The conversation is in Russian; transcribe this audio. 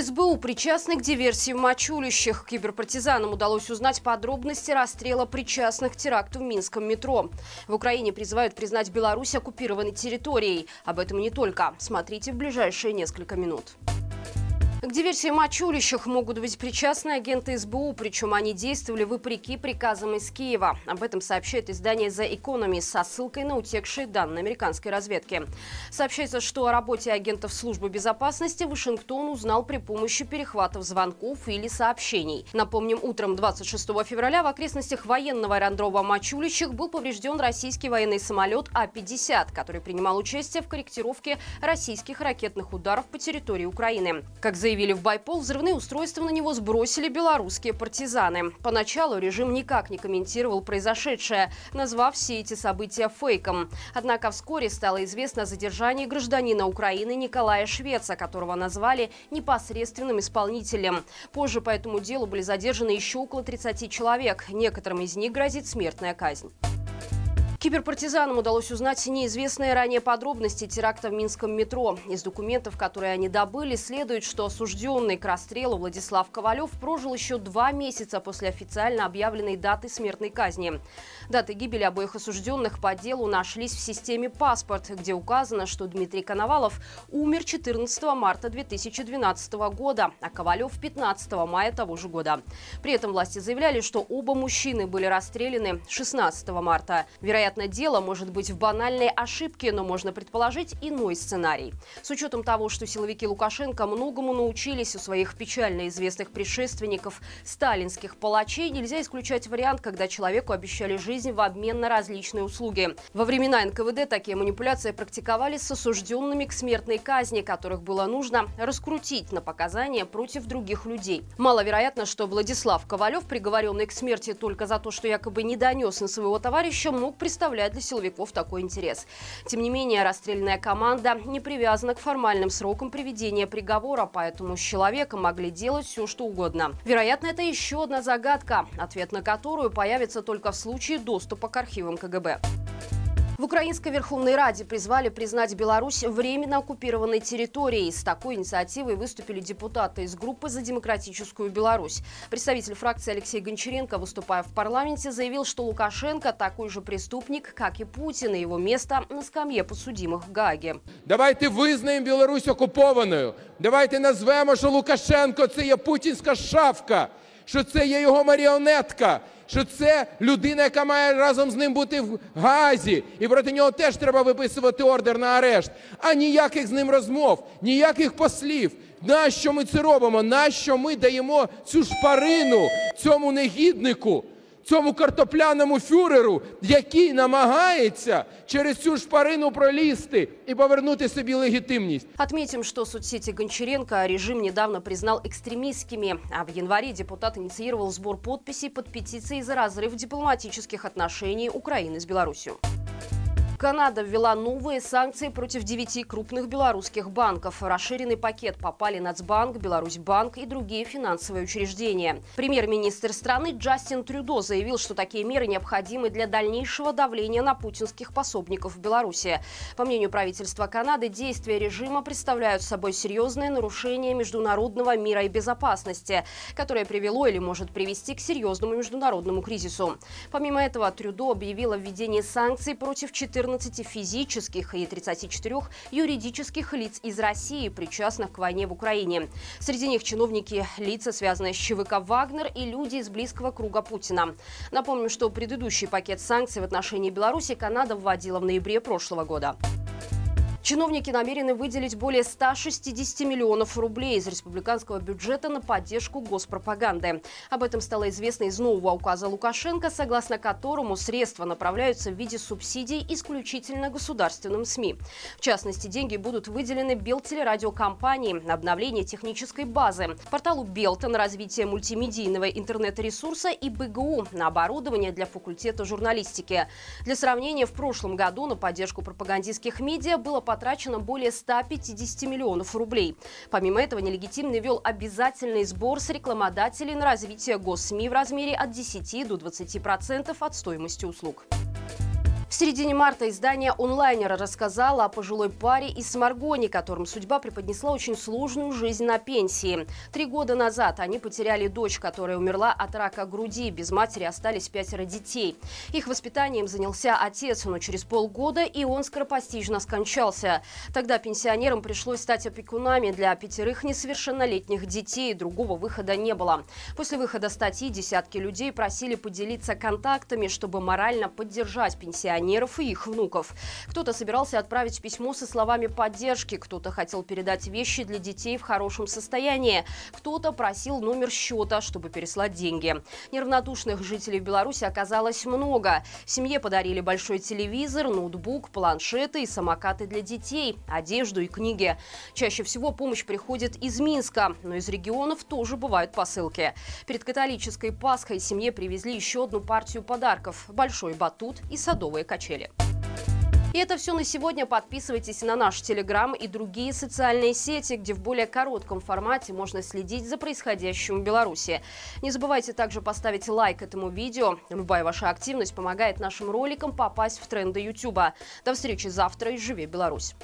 СБУ причастны к диверсии в Мачулищах. Киберпартизанам удалось узнать подробности расстрела причастных к теракту в Минском метро. В Украине призывают признать Беларусь оккупированной территорией. Об этом не только. Смотрите в ближайшие несколько минут. К диверсии Мачулищах могут быть причастны агенты СБУ, причем они действовали вопреки приказам из Киева. Об этом сообщает издание The Economist со ссылкой на утекшие данные американской разведки. Сообщается, что о работе агентов службы безопасности Вашингтон узнал при помощи перехватов звонков или сообщений. Напомним, утром 26 февраля в окрестностях военного аэродрома Мачулищах был поврежден российский военный самолет А-50, который принимал участие в корректировке российских ракетных ударов по территории Украины. Как заявили заявили в Байпол, взрывные устройства на него сбросили белорусские партизаны. Поначалу режим никак не комментировал произошедшее, назвав все эти события фейком. Однако вскоре стало известно о задержании гражданина Украины Николая Швеца, которого назвали непосредственным исполнителем. Позже по этому делу были задержаны еще около 30 человек. Некоторым из них грозит смертная казнь. Киберпартизанам удалось узнать неизвестные ранее подробности теракта в Минском метро. Из документов, которые они добыли, следует, что осужденный к расстрелу Владислав Ковалев прожил еще два месяца после официально объявленной даты смертной казни. Даты гибели обоих осужденных по делу нашлись в системе «Паспорт», где указано, что Дмитрий Коновалов умер 14 марта 2012 года, а Ковалев 15 мая того же года. При этом власти заявляли, что оба мужчины были расстреляны 16 марта. Вероятно, Вероятно, дело может быть в банальной ошибке, но можно предположить иной сценарий. С учетом того, что силовики Лукашенко многому научились у своих печально известных предшественников сталинских палачей, нельзя исключать вариант, когда человеку обещали жизнь в обмен на различные услуги. Во времена НКВД такие манипуляции практиковались с осужденными к смертной казни, которых было нужно раскрутить на показания против других людей. Маловероятно, что Владислав Ковалев, приговоренный к смерти только за то, что якобы не донес на своего товарища, мог представить представляет для силовиков такой интерес. Тем не менее, расстрельная команда не привязана к формальным срокам приведения приговора, поэтому с человеком могли делать все, что угодно. Вероятно, это еще одна загадка, ответ на которую появится только в случае доступа к архивам КГБ. В Украинской Верховной Раде призвали признать Беларусь временно оккупированной территорией. С такой инициативой выступили депутаты из группы «За демократическую Беларусь». Представитель фракции Алексей Гончаренко, выступая в парламенте, заявил, что Лукашенко такой же преступник, как и Путин, и его место на скамье подсудимых в Гааге. Давайте визнаємо Білорусь окупованою. Давайте назвемо, що Лукашенко це є путінська шавка, що це є його маріонетка, Що це людина, яка має разом з ним бути в Газі, і проти нього теж треба виписувати ордер на арешт. А ніяких з ним розмов, ніяких послів. Нащо ми це робимо? Нащо ми даємо цю шпарину цьому негіднику? цьому картопляному фюреру, який намагається через цю шпарину пролізти и повернути собі легитимность. Отметим, что соцсети Гончаренко режим недавно признал экстремистскими, а в январе депутат инициировал сбор подписей под петицией за разрыв дипломатических отношений Украины с Беларусью. Канада ввела новые санкции против девяти крупных белорусских банков. расширенный пакет попали Нацбанк, Беларусьбанк и другие финансовые учреждения. Премьер-министр страны Джастин Трюдо заявил, что такие меры необходимы для дальнейшего давления на путинских пособников в Беларуси. По мнению правительства Канады, действия режима представляют собой серьезное нарушение международного мира и безопасности, которое привело или может привести к серьезному международному кризису. Помимо этого, Трюдо объявил о введении санкций против 14 14 физических и 34 юридических лиц из России, причастных к войне в Украине. Среди них чиновники, лица, связанные с ЧВК «Вагнер» и люди из близкого круга Путина. Напомним, что предыдущий пакет санкций в отношении Беларуси Канада вводила в ноябре прошлого года. Чиновники намерены выделить более 160 миллионов рублей из республиканского бюджета на поддержку госпропаганды. Об этом стало известно из нового указа Лукашенко, согласно которому средства направляются в виде субсидий исключительно государственным СМИ. В частности, деньги будут выделены Белтелерадиокомпании на обновление технической базы, порталу Белта на развитие мультимедийного интернет-ресурса и БГУ на оборудование для факультета журналистики. Для сравнения, в прошлом году на поддержку пропагандистских медиа было потрачено более 150 миллионов рублей. Помимо этого, нелегитимный вел обязательный сбор с рекламодателей на развитие госсми в размере от 10 до 20% от стоимости услуг. В середине марта издание онлайнера рассказало о пожилой паре из Сморгони, которым судьба преподнесла очень сложную жизнь на пенсии. Три года назад они потеряли дочь, которая умерла от рака груди. Без матери остались пятеро детей. Их воспитанием занялся отец, но через полгода и он скоропостижно скончался. Тогда пенсионерам пришлось стать опекунами для пятерых несовершеннолетних детей. Другого выхода не было. После выхода статьи десятки людей просили поделиться контактами, чтобы морально поддержать пенсионеров пенсионеров и их внуков. Кто-то собирался отправить письмо со словами поддержки, кто-то хотел передать вещи для детей в хорошем состоянии, кто-то просил номер счета, чтобы переслать деньги. Неравнодушных жителей Беларуси оказалось много. Семье подарили большой телевизор, ноутбук, планшеты и самокаты для детей, одежду и книги. Чаще всего помощь приходит из Минска, но из регионов тоже бывают посылки. Перед католической Пасхой семье привезли еще одну партию подарков – большой батут и садовые качели. И это все на сегодня. Подписывайтесь на наш Телеграм и другие социальные сети, где в более коротком формате можно следить за происходящим в Беларуси. Не забывайте также поставить лайк этому видео. Любая ваша активность помогает нашим роликам попасть в тренды YouTube. До встречи завтра и живи Беларусь!